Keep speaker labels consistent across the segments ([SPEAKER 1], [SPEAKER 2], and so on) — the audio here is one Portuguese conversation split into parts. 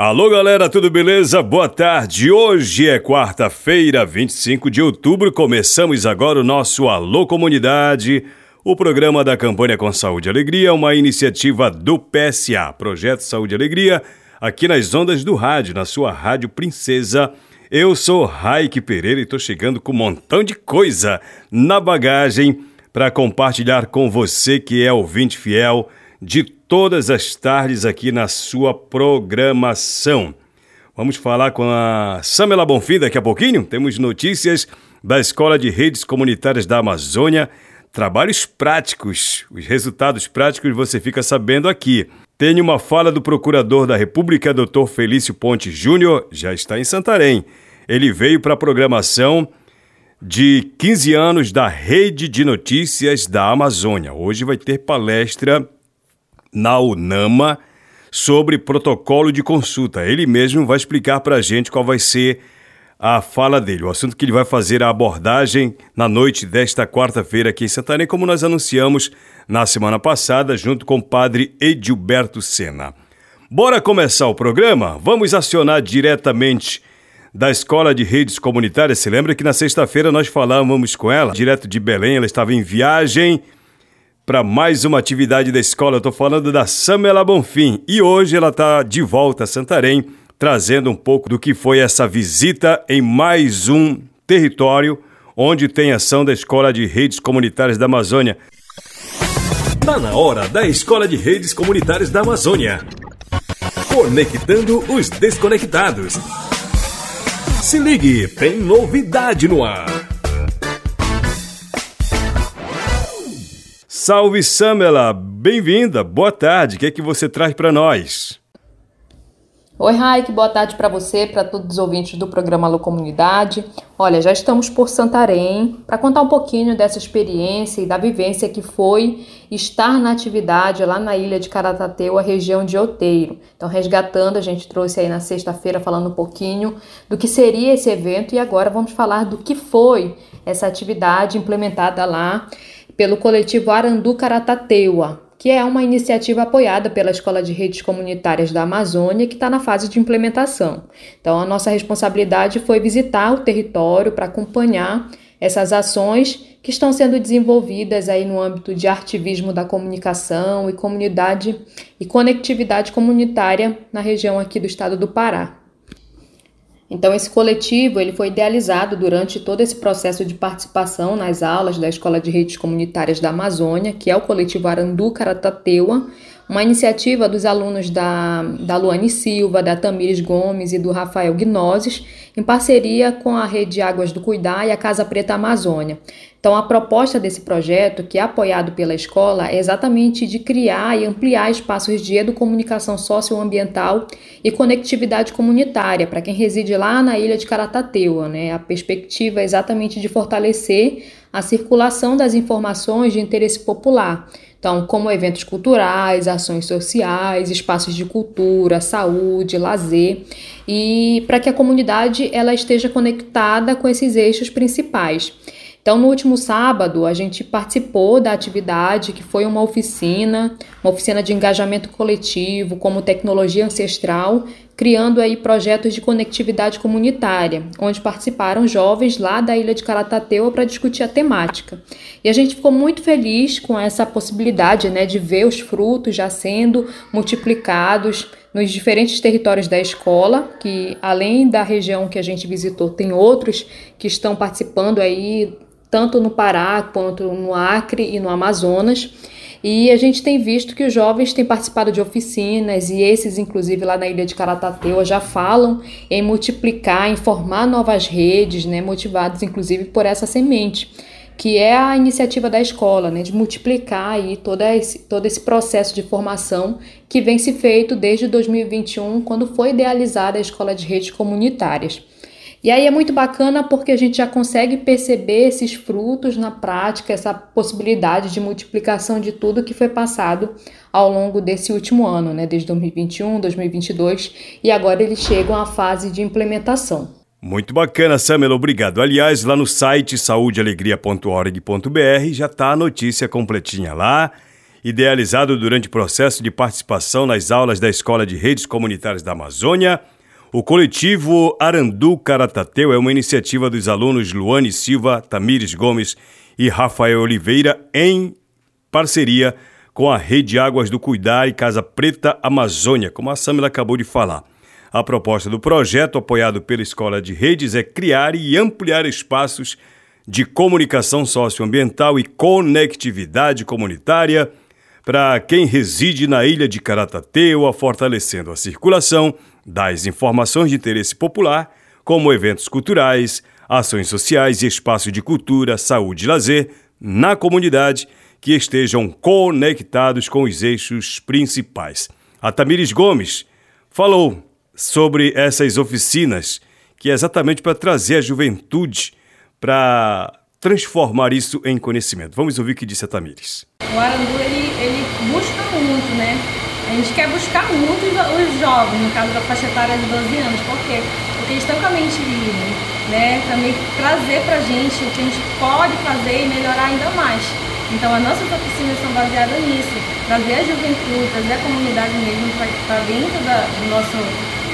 [SPEAKER 1] Alô galera, tudo beleza? Boa tarde. Hoje é quarta-feira, 25 de outubro. Começamos agora o nosso Alô Comunidade, o programa da campanha com Saúde e Alegria, uma iniciativa do PSA, Projeto Saúde e Alegria, aqui nas ondas do rádio, na sua Rádio Princesa. Eu sou Raik Pereira e estou chegando com um montão de coisa na bagagem para compartilhar com você que é ouvinte fiel de todas as tardes aqui na sua programação. Vamos falar com a Samela Bonfim daqui a pouquinho. Temos notícias da Escola de Redes Comunitárias da Amazônia, trabalhos práticos. Os resultados práticos você fica sabendo aqui. Tem uma fala do Procurador da República, Dr. Felício Ponte Júnior, já está em Santarém. Ele veio para a programação de 15 anos da Rede de Notícias da Amazônia. Hoje vai ter palestra na UNAMA sobre protocolo de consulta. Ele mesmo vai explicar para a gente qual vai ser a fala dele, o assunto que ele vai fazer a abordagem na noite desta quarta-feira aqui em Santarém, como nós anunciamos na semana passada, junto com o padre Edilberto Sena. Bora começar o programa? Vamos acionar diretamente da Escola de Redes Comunitárias. Se lembra que na sexta-feira nós falávamos com ela, direto de Belém, ela estava em viagem para mais uma atividade da escola. Eu estou falando da Samela Bonfim e hoje ela está de volta a Santarém, trazendo um pouco do que foi essa visita em mais um território onde tem ação da Escola de Redes Comunitárias da Amazônia.
[SPEAKER 2] Está na hora da Escola de Redes Comunitárias da Amazônia. Conectando os desconectados. Se ligue, tem novidade no ar.
[SPEAKER 1] Salve Samela, bem-vinda, boa tarde, o que é que você traz para nós?
[SPEAKER 3] Oi, Raik, boa tarde para você, para todos os ouvintes do programa Alô Comunidade. Olha, já estamos por Santarém para contar um pouquinho dessa experiência e da vivência que foi estar na atividade lá na ilha de Caratateu, a região de Outeiro. Então, resgatando, a gente trouxe aí na sexta-feira falando um pouquinho do que seria esse evento e agora vamos falar do que foi essa atividade implementada lá pelo coletivo Arandu Caratateua, que é uma iniciativa apoiada pela Escola de Redes Comunitárias da Amazônia, que está na fase de implementação. Então, a nossa responsabilidade foi visitar o território para acompanhar essas ações que estão sendo desenvolvidas aí no âmbito de ativismo da comunicação e comunidade e conectividade comunitária na região aqui do estado do Pará. Então esse coletivo ele foi idealizado durante todo esse processo de participação nas aulas da Escola de Redes Comunitárias da Amazônia, que é o coletivo Arandu Caratateua, uma iniciativa dos alunos da, da Luane Silva, da Tamires Gomes e do Rafael Gnoses, em parceria com a Rede Águas do Cuidar e a Casa Preta Amazônia. Então, a proposta desse projeto, que é apoiado pela escola, é exatamente de criar e ampliar espaços de educomunicação socioambiental e conectividade comunitária para quem reside lá na ilha de Caratateua. Né? A perspectiva é exatamente de fortalecer a circulação das informações de interesse popular. Então, como eventos culturais, ações sociais, espaços de cultura, saúde, lazer, e para que a comunidade ela esteja conectada com esses eixos principais. Então, no último sábado, a gente participou da atividade que foi uma oficina, uma oficina de engajamento coletivo, como tecnologia ancestral, criando aí projetos de conectividade comunitária, onde participaram jovens lá da ilha de Caratateua para discutir a temática. E a gente ficou muito feliz com essa possibilidade, né, de ver os frutos já sendo multiplicados nos diferentes territórios da escola, que além da região que a gente visitou, tem outros que estão participando aí tanto no Pará quanto no Acre e no Amazonas. E a gente tem visto que os jovens têm participado de oficinas e esses, inclusive lá na ilha de Caratateua, já falam em multiplicar, em formar novas redes, né, motivados inclusive por essa semente que é a iniciativa da escola, né, de multiplicar aí todo esse, todo esse processo de formação que vem se feito desde 2021, quando foi idealizada a escola de redes comunitárias. E aí é muito bacana porque a gente já consegue perceber esses frutos na prática, essa possibilidade de multiplicação de tudo que foi passado ao longo desse último ano, né, desde 2021, 2022, e agora eles chegam à fase de implementação.
[SPEAKER 1] Muito bacana, Samuel, obrigado. Aliás, lá no site saudealegria.org.br já está a notícia completinha lá. Idealizado durante o processo de participação nas aulas da Escola de Redes Comunitárias da Amazônia, o coletivo Arandu Caratateu é uma iniciativa dos alunos Luane Silva, Tamires Gomes e Rafael Oliveira em parceria com a Rede Águas do Cuidar e Casa Preta Amazônia, como a Samila acabou de falar. A proposta do projeto, apoiado pela Escola de Redes, é criar e ampliar espaços de comunicação socioambiental e conectividade comunitária para quem reside na ilha de Caratateuá, fortalecendo a circulação das informações de interesse popular, como eventos culturais, ações sociais e espaços de cultura, saúde e lazer na comunidade que estejam conectados com os eixos principais. A Tamires Gomes falou sobre essas oficinas, que é exatamente para trazer a juventude para transformar isso em conhecimento. Vamos ouvir o que disse a Tamires.
[SPEAKER 4] O Arandu, ele, ele busca muito, né? Gente quer buscar muito os jovens, no caso da faixa etária de 12 anos. Por quê? Porque eles estão com a mente livre, né? Também trazer para a gente o que a gente pode fazer e melhorar ainda mais. Então, as nossas oficinas são baseadas nisso, trazer a juventude, trazer a comunidade mesmo para dentro da, do nosso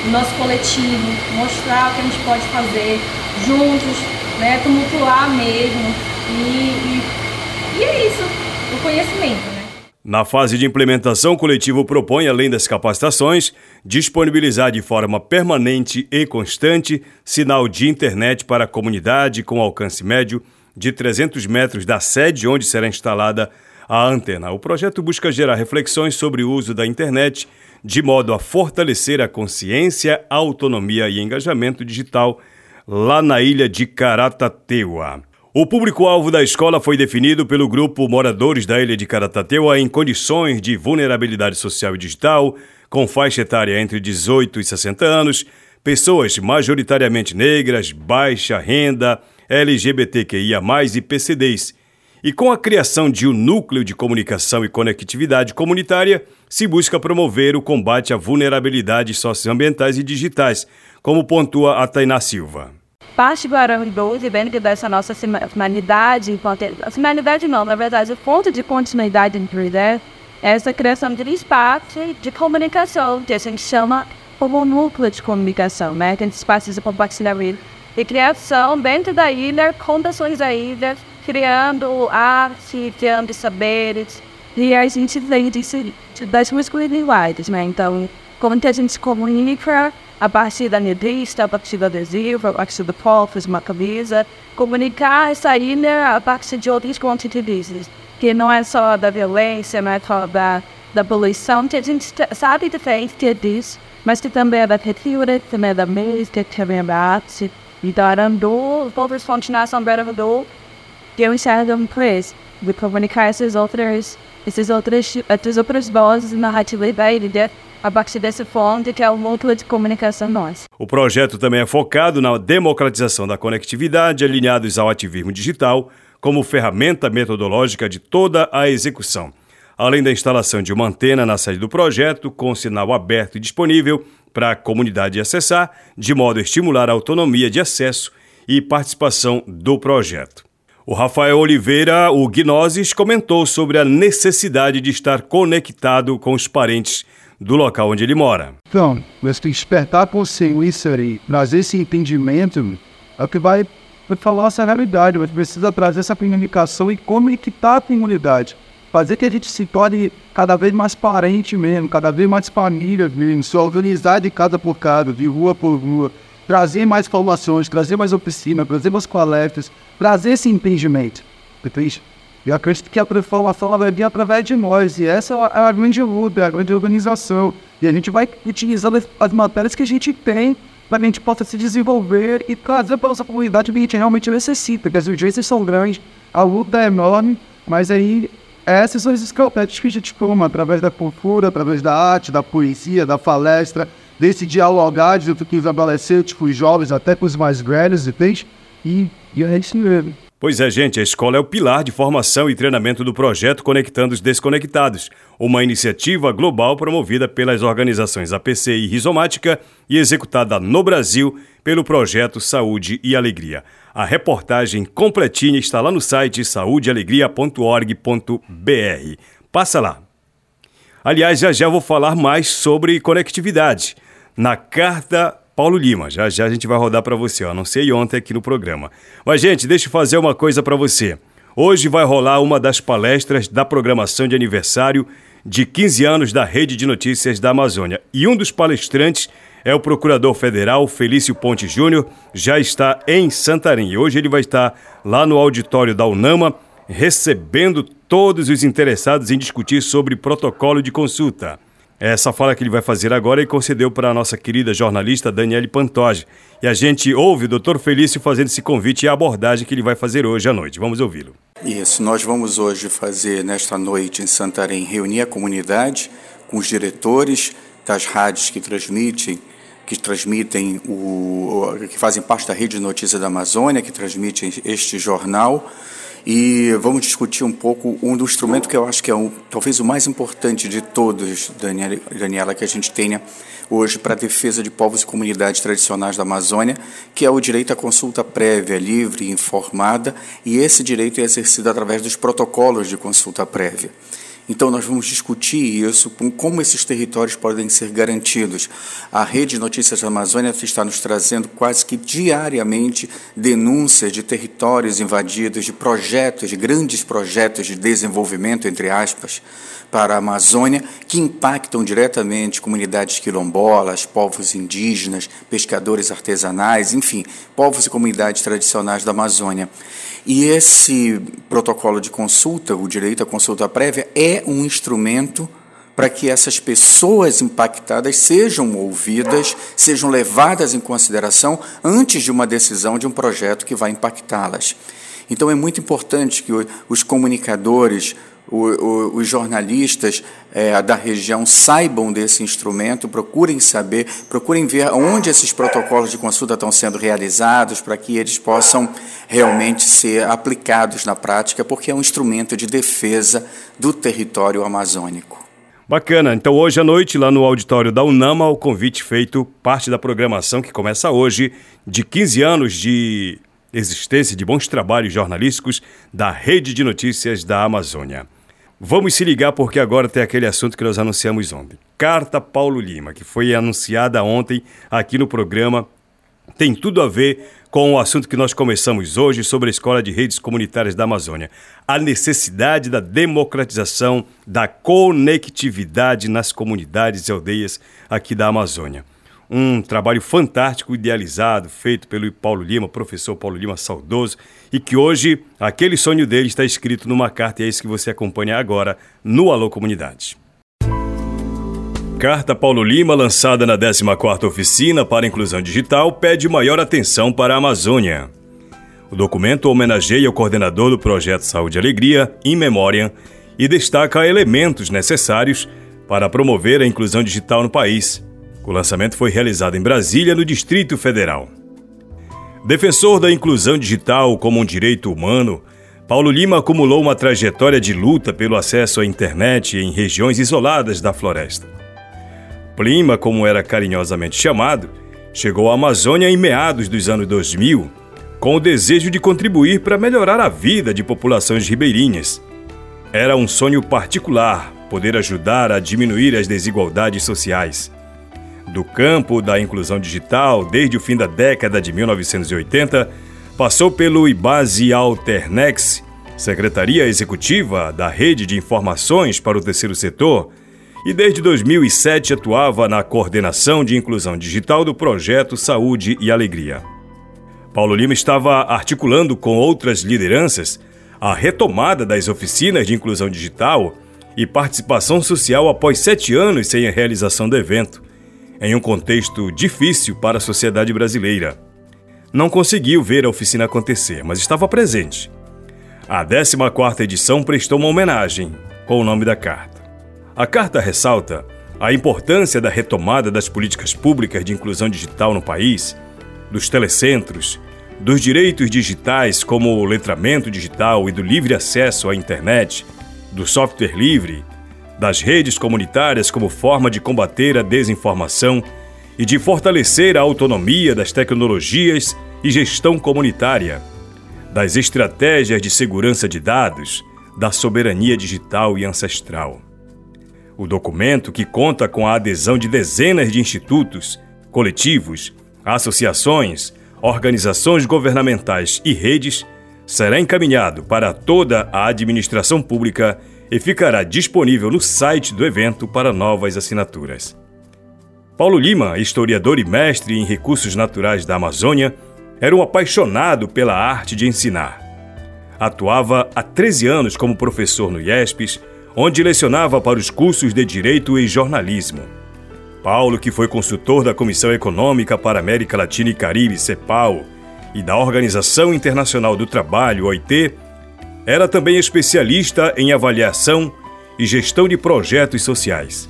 [SPEAKER 4] nosso coletivo, mostrar o que a gente pode fazer juntos, né, tumultuar mesmo. E, e, e é isso, o conhecimento.
[SPEAKER 1] Na fase de implementação, o coletivo propõe, além das capacitações, disponibilizar de forma permanente e constante sinal de internet para a comunidade com alcance médio de 300 metros da sede onde será instalada a antena. O projeto busca gerar reflexões sobre o uso da internet de modo a fortalecer a consciência, autonomia e engajamento digital lá na ilha de Caratateua. O público-alvo da escola foi definido pelo grupo Moradores da Ilha de Caratateua em condições de vulnerabilidade social e digital, com faixa etária entre 18 e 60 anos, pessoas majoritariamente negras, baixa renda, LGBTQIA+, e PCDs. E com a criação de um núcleo de comunicação e conectividade comunitária, se busca promover o combate à vulnerabilidades socioambientais e digitais, como pontua a Tainá Silva.
[SPEAKER 5] Parte do Arame 12 vem dessa nossa humanidade, humanidade não, na verdade, o ponto de continuidade entre né, é essa criação de espaço de comunicação, que a gente chama como núcleo de comunicação, né? Tem espaços de compartilhamento e criação dentro da ilha, com pessoas da ilha, criando arte, criando saberes, e a gente vem disso, das masculinidades, né? Então, como que a gente comunica a partir da revista, a partir do adesivo, a partir do copo, de uma camisa, comunicar essa ilha a partir de outros conteúdos, que não é só da violência, não é só da, da poluição, que a gente sabe que é disso, mas que também é da cultura, também é da música, também é da arte. Então, Arandu, os povos continuam são Arandu, que eu enxergo um preço de comunicar essas outras essas outras, essas outras vozes narrativas da ilha a partir dessa fonte que é o núcleo de comunicação nós.
[SPEAKER 1] O projeto também é focado na democratização da conectividade, alinhados ao ativismo digital, como ferramenta metodológica de toda a execução. Além da instalação de uma antena na sede do projeto, com sinal aberto e disponível para a comunidade acessar, de modo a estimular a autonomia de acesso e participação do projeto. O Rafael Oliveira, o Gnosis, comentou sobre a necessidade de estar conectado com os parentes do local onde ele mora.
[SPEAKER 6] Então, que despertar consciência aí, trazer esse entendimento, é o que vai falar essa realidade. Mas precisa trazer essa comunicação e conectar a comunidade. Fazer que a gente se torne cada vez mais parente mesmo, cada vez mais família mesmo, se organizar de casa por casa, de rua por rua trazer mais informações, trazer mais oficina, trazer mais coletas, trazer esse entendimento. Entende? E acredito que a transformação vai vir através de nós. E essa é a grande luta, é a grande organização. E a gente vai utilizando as matérias que a gente tem para que a gente possa se desenvolver e trazer para a nossa comunidade o que a gente realmente necessita. Porque as urgências são grandes, a luta é enorme, mas aí essas são as estratégias que a gente toma através da cultura, através da arte, da poesia, da palestra, desse dialogar junto com os adolescentes, com os jovens, até com os mais velhos, entende? E, e é isso mesmo.
[SPEAKER 1] Pois é, gente, a escola é o pilar de formação e treinamento do projeto Conectando os Desconectados, uma iniciativa global promovida pelas organizações APC e Rizomática e executada no Brasil pelo projeto Saúde e Alegria. A reportagem completinha está lá no site saudealegria.org.br. Passa lá. Aliás, já já vou falar mais sobre conectividade. Na carta Paulo Lima. Já já a gente vai rodar para você, ó. Anunciei ontem aqui no programa. Mas, gente, deixa eu fazer uma coisa para você. Hoje vai rolar uma das palestras da programação de aniversário de 15 anos da Rede de Notícias da Amazônia. E um dos palestrantes é o Procurador Federal Felício Ponte Júnior, já está em Santarém. E hoje ele vai estar lá no auditório da UNAMA, recebendo todos os interessados em discutir sobre protocolo de consulta. Essa fala que ele vai fazer agora ele concedeu para a nossa querida jornalista Daniele Pantoja. E a gente ouve o doutor Felício fazendo esse convite e a abordagem que ele vai fazer hoje à noite. Vamos ouvi-lo.
[SPEAKER 7] Isso, nós vamos hoje fazer nesta noite em Santarém reunir a comunidade com os diretores das rádios que transmitem que transmitem o que fazem parte da rede de notícias da Amazônia, que transmitem este jornal e vamos discutir um pouco um do instrumento que eu acho que é um, talvez o mais importante de todos, Daniela, que a gente tenha hoje para a defesa de povos e comunidades tradicionais da Amazônia, que é o direito à consulta prévia, livre e informada, e esse direito é exercido através dos protocolos de consulta prévia. Então, nós vamos discutir isso, como esses territórios podem ser garantidos. A Rede de Notícias da Amazônia está nos trazendo quase que diariamente denúncias de territórios invadidos, de projetos, de grandes projetos de desenvolvimento, entre aspas, para a Amazônia, que impactam diretamente comunidades quilombolas, povos indígenas, pescadores artesanais, enfim, povos e comunidades tradicionais da Amazônia. E esse protocolo de consulta, o direito à consulta prévia, é um instrumento para que essas pessoas impactadas sejam ouvidas, sejam levadas em consideração antes de uma decisão de um projeto que vai impactá-las. Então é muito importante que os comunicadores, o, o, os jornalistas é, da região saibam desse instrumento, procurem saber, procurem ver onde esses protocolos de consulta estão sendo realizados, para que eles possam realmente ser aplicados na prática, porque é um instrumento de defesa do território amazônico.
[SPEAKER 1] Bacana. Então, hoje à noite, lá no auditório da Unama, o convite feito, parte da programação que começa hoje, de 15 anos de existência de bons trabalhos jornalísticos da Rede de Notícias da Amazônia. Vamos se ligar porque agora tem aquele assunto que nós anunciamos ontem. Carta Paulo Lima, que foi anunciada ontem aqui no programa, tem tudo a ver com o assunto que nós começamos hoje sobre a Escola de Redes Comunitárias da Amazônia. A necessidade da democratização da conectividade nas comunidades e aldeias aqui da Amazônia um trabalho fantástico, idealizado, feito pelo Paulo Lima, professor Paulo Lima saudoso, e que hoje aquele sonho dele está escrito numa carta e é isso que você acompanha agora no Alô Comunidade. Carta Paulo Lima, lançada na 14ª Oficina para Inclusão Digital, pede maior atenção para a Amazônia. O documento homenageia o coordenador do projeto Saúde e Alegria, em memória, e destaca elementos necessários para promover a inclusão digital no país, o lançamento foi realizado em Brasília, no Distrito Federal. Defensor da inclusão digital como um direito humano, Paulo Lima acumulou uma trajetória de luta pelo acesso à internet em regiões isoladas da floresta. Plima, como era carinhosamente chamado, chegou à Amazônia em meados dos anos 2000, com o desejo de contribuir para melhorar a vida de populações ribeirinhas. Era um sonho particular poder ajudar a diminuir as desigualdades sociais do campo da inclusão digital desde o fim da década de 1980, passou pelo IBASE Alternex, Secretaria Executiva da Rede de Informações para o Terceiro Setor, e desde 2007 atuava na coordenação de inclusão digital do projeto Saúde e Alegria. Paulo Lima estava articulando com outras lideranças a retomada das oficinas de inclusão digital e participação social após sete anos sem a realização do evento, em um contexto difícil para a sociedade brasileira. Não conseguiu ver a oficina acontecer, mas estava presente. A 14ª edição prestou uma homenagem com o nome da carta. A carta ressalta a importância da retomada das políticas públicas de inclusão digital no país, dos telecentros, dos direitos digitais como o letramento digital e do livre acesso à internet, do software livre, das redes comunitárias como forma de combater a desinformação e de fortalecer a autonomia das tecnologias e gestão comunitária, das estratégias de segurança de dados, da soberania digital e ancestral. O documento, que conta com a adesão de dezenas de institutos, coletivos, associações, organizações governamentais e redes, será encaminhado para toda a administração pública e ficará disponível no site do evento para novas assinaturas. Paulo Lima, historiador e mestre em recursos naturais da Amazônia, era um apaixonado pela arte de ensinar. Atuava há 13 anos como professor no IESPES, onde lecionava para os cursos de Direito e Jornalismo. Paulo, que foi consultor da Comissão Econômica para América Latina e Caribe, CEPAL, e da Organização Internacional do Trabalho, OIT, era também especialista em avaliação e gestão de projetos sociais.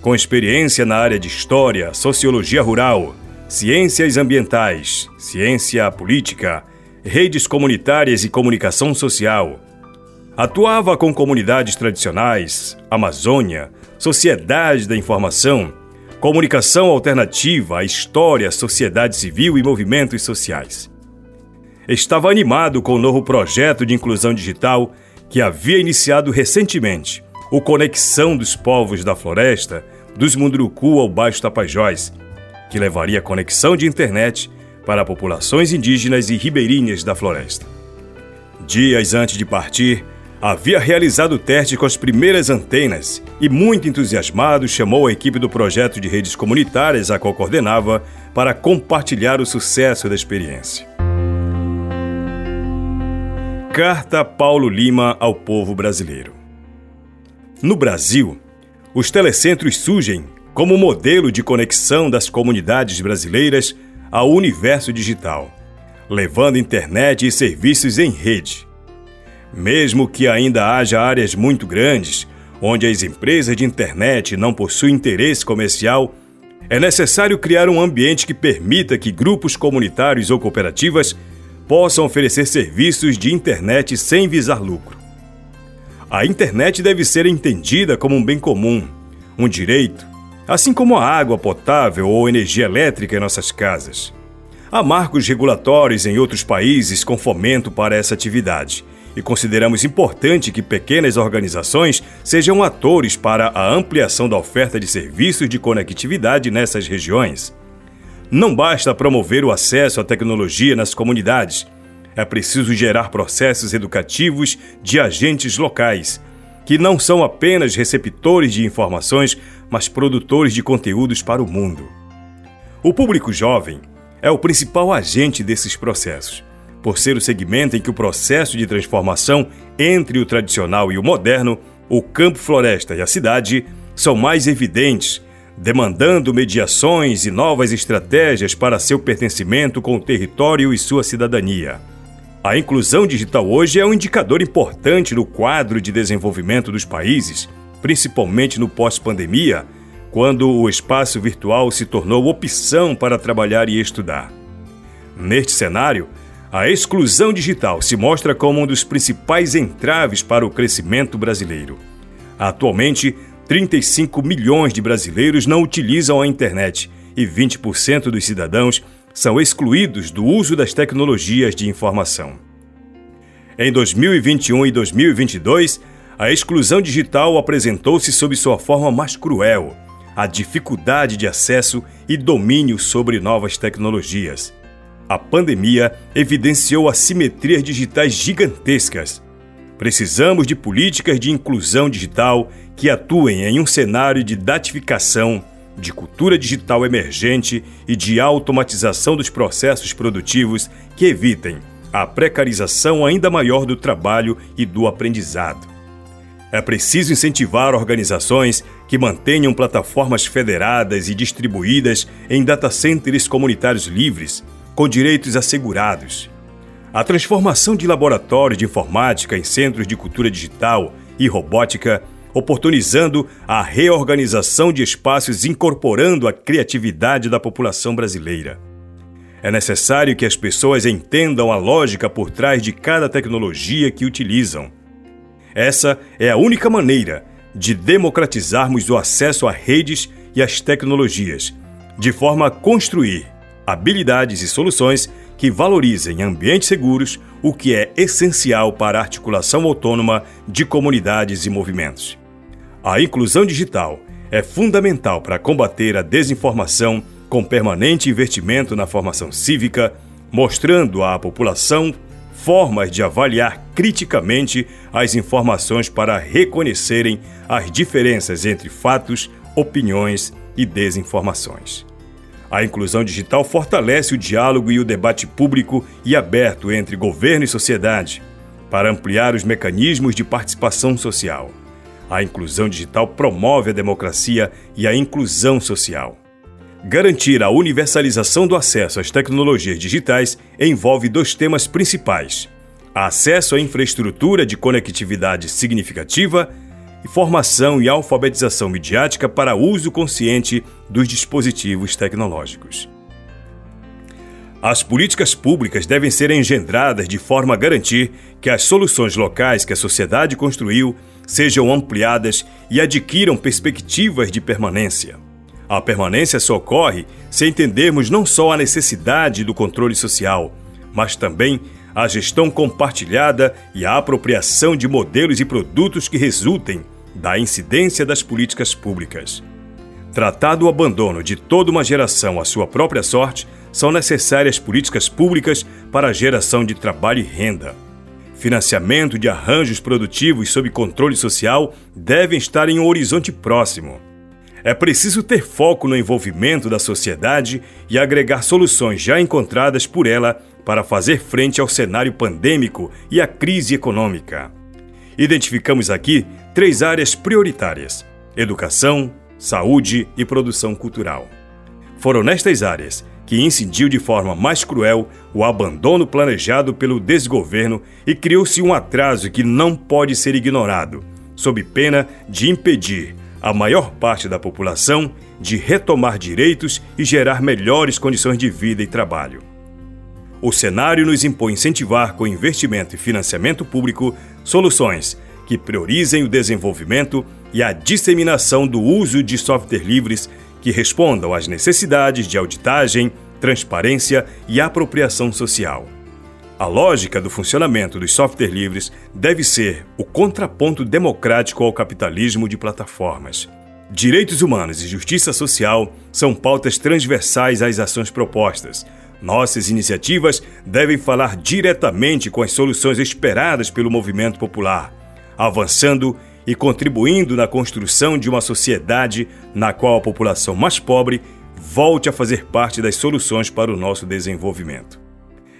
[SPEAKER 1] Com experiência na área de História, Sociologia Rural, Ciências Ambientais, Ciência Política, Redes Comunitárias e Comunicação Social, atuava com comunidades tradicionais, Amazônia, Sociedade da Informação, Comunicação Alternativa, História, Sociedade Civil e Movimentos Sociais. Estava animado com o novo projeto de inclusão digital que havia iniciado recentemente o Conexão dos Povos da Floresta, dos Munduruku ao Baixo Tapajós, que levaria conexão de internet para populações indígenas e ribeirinhas da floresta. Dias antes de partir, havia realizado o teste com as primeiras antenas e, muito entusiasmado, chamou a equipe do projeto de redes comunitárias a qual coordenava para compartilhar o sucesso da experiência. Carta Paulo Lima ao povo brasileiro. No Brasil, os telecentros surgem como modelo de conexão das comunidades brasileiras ao universo digital, levando internet e serviços em rede. Mesmo que ainda haja áreas muito grandes, onde as empresas de internet não possuem interesse comercial, é necessário criar um ambiente que permita que grupos comunitários ou cooperativas possam oferecer serviços de internet sem visar lucro. A internet deve ser entendida como um bem comum, um direito, assim como a água potável ou energia elétrica em nossas casas. Há marcos regulatórios em outros países com fomento para essa atividade, e consideramos importante que pequenas organizações sejam atores para a ampliação da oferta de serviços de conectividade nessas regiões. Não basta promover o acesso à tecnologia nas comunidades é preciso gerar processos educativos de agentes locais, que não são apenas receptores de informações, mas produtores de conteúdos para o mundo. O público jovem é o principal agente desses processos, por ser o segmento em que o processo de transformação entre o tradicional e o moderno, o campo-floresta e a cidade, são mais evidentes, demandando mediações e novas estratégias para seu pertencimento com o território e sua cidadania. A inclusão digital hoje é um indicador importante no quadro de desenvolvimento dos países, principalmente no pós-pandemia, quando o espaço virtual se tornou opção para trabalhar e estudar. Neste cenário, a exclusão digital se mostra como um dos principais entraves para o crescimento brasileiro. Atualmente, 35 milhões de brasileiros não utilizam a internet e 20% dos cidadãos são excluídos do uso das tecnologias de informação. Em 2021 e 2022, a exclusão digital apresentou-se sob sua forma mais cruel, a dificuldade de acesso e domínio sobre novas tecnologias. A pandemia evidenciou assimetrias digitais gigantescas. Precisamos de políticas de inclusão digital que atuem em um cenário de datificação de cultura digital emergente e de automatização dos processos produtivos que evitem a precarização ainda maior do trabalho e do aprendizado. É preciso incentivar organizações que mantenham plataformas federadas e distribuídas em data centers comunitários livres, com direitos assegurados. A transformação de laboratórios de informática em centros de cultura digital e robótica, oportunizando a reorganização de espaços incorporando a criatividade da população brasileira. É necessário que as pessoas entendam a lógica por trás de cada tecnologia que utilizam. Essa é a única maneira de democratizarmos o acesso a redes e às tecnologias, de forma a construir habilidades e soluções que valorizem ambientes seguros, o que é essencial para a articulação autônoma de comunidades e movimentos. A inclusão digital é fundamental para combater a desinformação com permanente investimento na formação cívica, mostrando à população formas de avaliar criticamente as informações para reconhecerem as diferenças entre fatos, opiniões e desinformações. A inclusão digital fortalece o diálogo e o debate público e aberto entre governo e sociedade, para ampliar os mecanismos de participação social. A inclusão digital promove a democracia e a inclusão social. Garantir a universalização do acesso às tecnologias digitais envolve dois temas principais: acesso à infraestrutura de conectividade significativa e formação e alfabetização midiática para uso consciente dos dispositivos tecnológicos. As políticas públicas devem ser engendradas de forma a garantir que as soluções locais que a sociedade construiu sejam ampliadas e adquiram perspectivas de permanência. A permanência só ocorre se entendermos não só a necessidade do controle social, mas também a gestão compartilhada e a apropriação de modelos e produtos que resultem da incidência das políticas públicas. Tratado o abandono de toda uma geração à sua própria sorte, são necessárias políticas públicas para a geração de trabalho e renda. Financiamento de arranjos produtivos sob controle social devem estar em um horizonte próximo. É preciso ter foco no envolvimento da sociedade e agregar soluções já encontradas por ela para fazer frente ao cenário pandêmico e à crise econômica. Identificamos aqui três áreas prioritárias: educação, saúde e produção cultural. Foram nestas áreas que incidiu de forma mais cruel o abandono planejado pelo desgoverno e criou-se um atraso que não pode ser ignorado, sob pena de impedir a maior parte da população de retomar direitos e gerar melhores condições de vida e trabalho. O cenário nos impõe incentivar, com investimento e financiamento público, soluções que priorizem o desenvolvimento e a disseminação do uso de software livres que respondam às necessidades de auditagem, transparência e apropriação social. A lógica do funcionamento dos softwares livres deve ser o contraponto democrático ao capitalismo de plataformas. Direitos humanos e justiça social são pautas transversais às ações propostas. Nossas iniciativas devem falar diretamente com as soluções esperadas pelo movimento popular, avançando e contribuindo na construção de uma sociedade na qual a população mais pobre volte a fazer parte das soluções para o nosso desenvolvimento.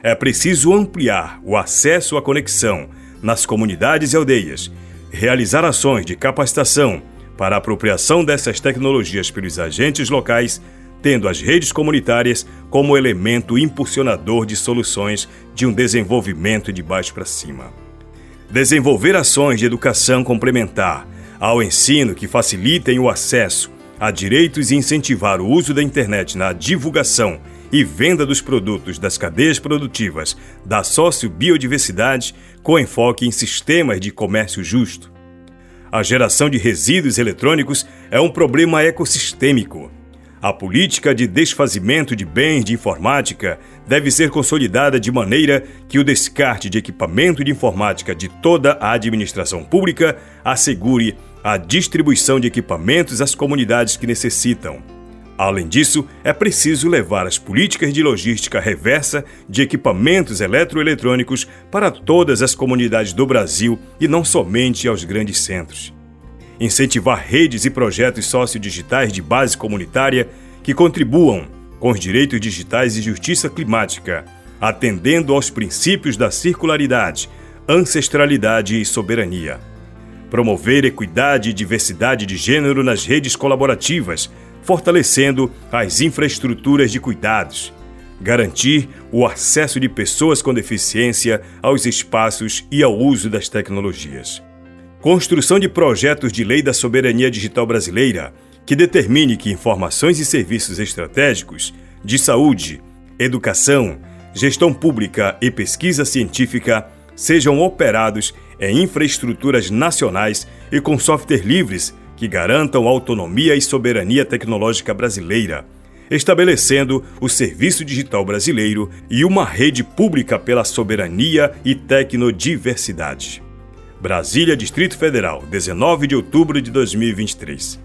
[SPEAKER 1] É preciso ampliar o acesso à conexão nas comunidades e aldeias, realizar ações de capacitação para a apropriação dessas tecnologias pelos agentes locais, tendo as redes comunitárias como elemento impulsionador de soluções de um desenvolvimento de baixo para cima. Desenvolver ações de educação complementar ao ensino que facilitem o acesso a direitos e incentivar o uso da internet na divulgação e venda dos produtos das cadeias produtivas da sociobiodiversidade com enfoque em sistemas de comércio justo. A geração de resíduos eletrônicos é um problema ecossistêmico. A política de desfazimento de bens de informática deve ser consolidada de maneira que o descarte de equipamento de informática de toda a administração pública assegure a distribuição de equipamentos às comunidades que necessitam. Além disso, é preciso levar as políticas de logística reversa de equipamentos eletroeletrônicos para todas as comunidades do Brasil e não somente aos grandes centros. Incentivar redes e projetos sociodigitais de base comunitária que contribuam com os direitos digitais e justiça climática, atendendo aos princípios da circularidade, ancestralidade e soberania. Promover equidade e diversidade de gênero nas redes colaborativas, fortalecendo as infraestruturas de cuidados. Garantir o acesso de pessoas com deficiência aos espaços e ao uso das tecnologias. Construção de projetos de lei da soberania digital brasileira que determine que informações e serviços estratégicos de saúde, educação, gestão pública e pesquisa científica sejam operados em infraestruturas nacionais e com software livres que garantam autonomia e soberania tecnológica brasileira, estabelecendo o Serviço Digital Brasileiro e uma rede pública pela soberania e tecnodiversidade. Brasília, Distrito Federal, 19 de outubro de 2023.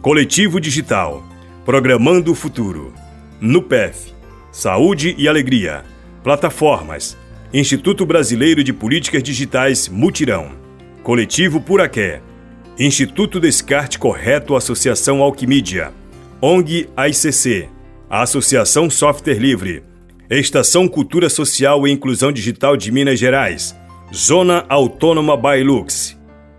[SPEAKER 1] Coletivo Digital Programando o Futuro. NUPEF Saúde e Alegria. Plataformas. Instituto Brasileiro de Políticas Digitais Mutirão. Coletivo Puraqué. Instituto Descarte Correto Associação Alquimídia. ONG AICC. Associação Software Livre. Estação Cultura Social e Inclusão Digital de Minas Gerais. Zona Autônoma Bailux.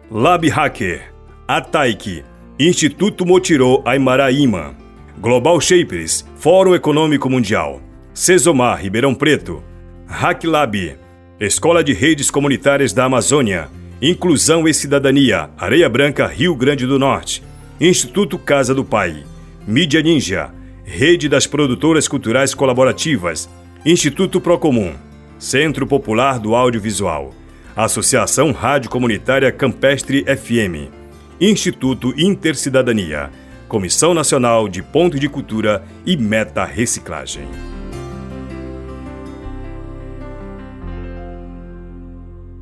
[SPEAKER 1] Lab Hacker. Ataiki. Instituto Motirô Aymaraíma. Global Shapers. Fórum Econômico Mundial. Cesomar Ribeirão Preto. HackLab, Escola de Redes Comunitárias da Amazônia, Inclusão e Cidadania, Areia Branca, Rio Grande do Norte, Instituto Casa do Pai, Mídia Ninja, Rede das Produtoras Culturais Colaborativas, Instituto Procomum, Centro Popular do Audiovisual, Associação Rádio Comunitária Campestre FM, Instituto Intercidadania, Comissão Nacional de Ponto de Cultura e Meta Reciclagem.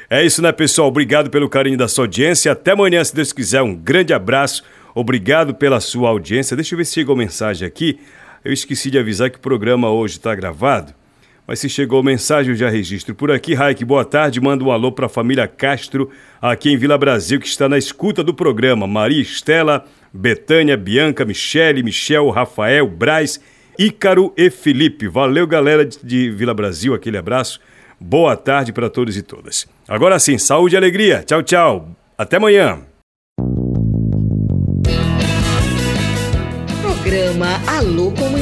[SPEAKER 1] É isso, né, pessoal? Obrigado pelo carinho da sua audiência. Até amanhã, se Deus quiser. Um grande abraço. Obrigado pela sua audiência. Deixa eu ver se chegou mensagem aqui. Eu esqueci de avisar que o programa hoje está gravado. Mas se chegou mensagem, eu já registro por aqui. Raik, boa tarde. Manda um alô para a família Castro, aqui em Vila Brasil, que está na escuta do programa. Maria Estela, Betânia, Bianca, Michele, Michel, Rafael, Braz, Ícaro e Felipe. Valeu, galera de Vila Brasil. Aquele abraço. Boa tarde para todos e todas. Agora sim, saúde e alegria. Tchau, tchau. Até amanhã.
[SPEAKER 8] Programa Alô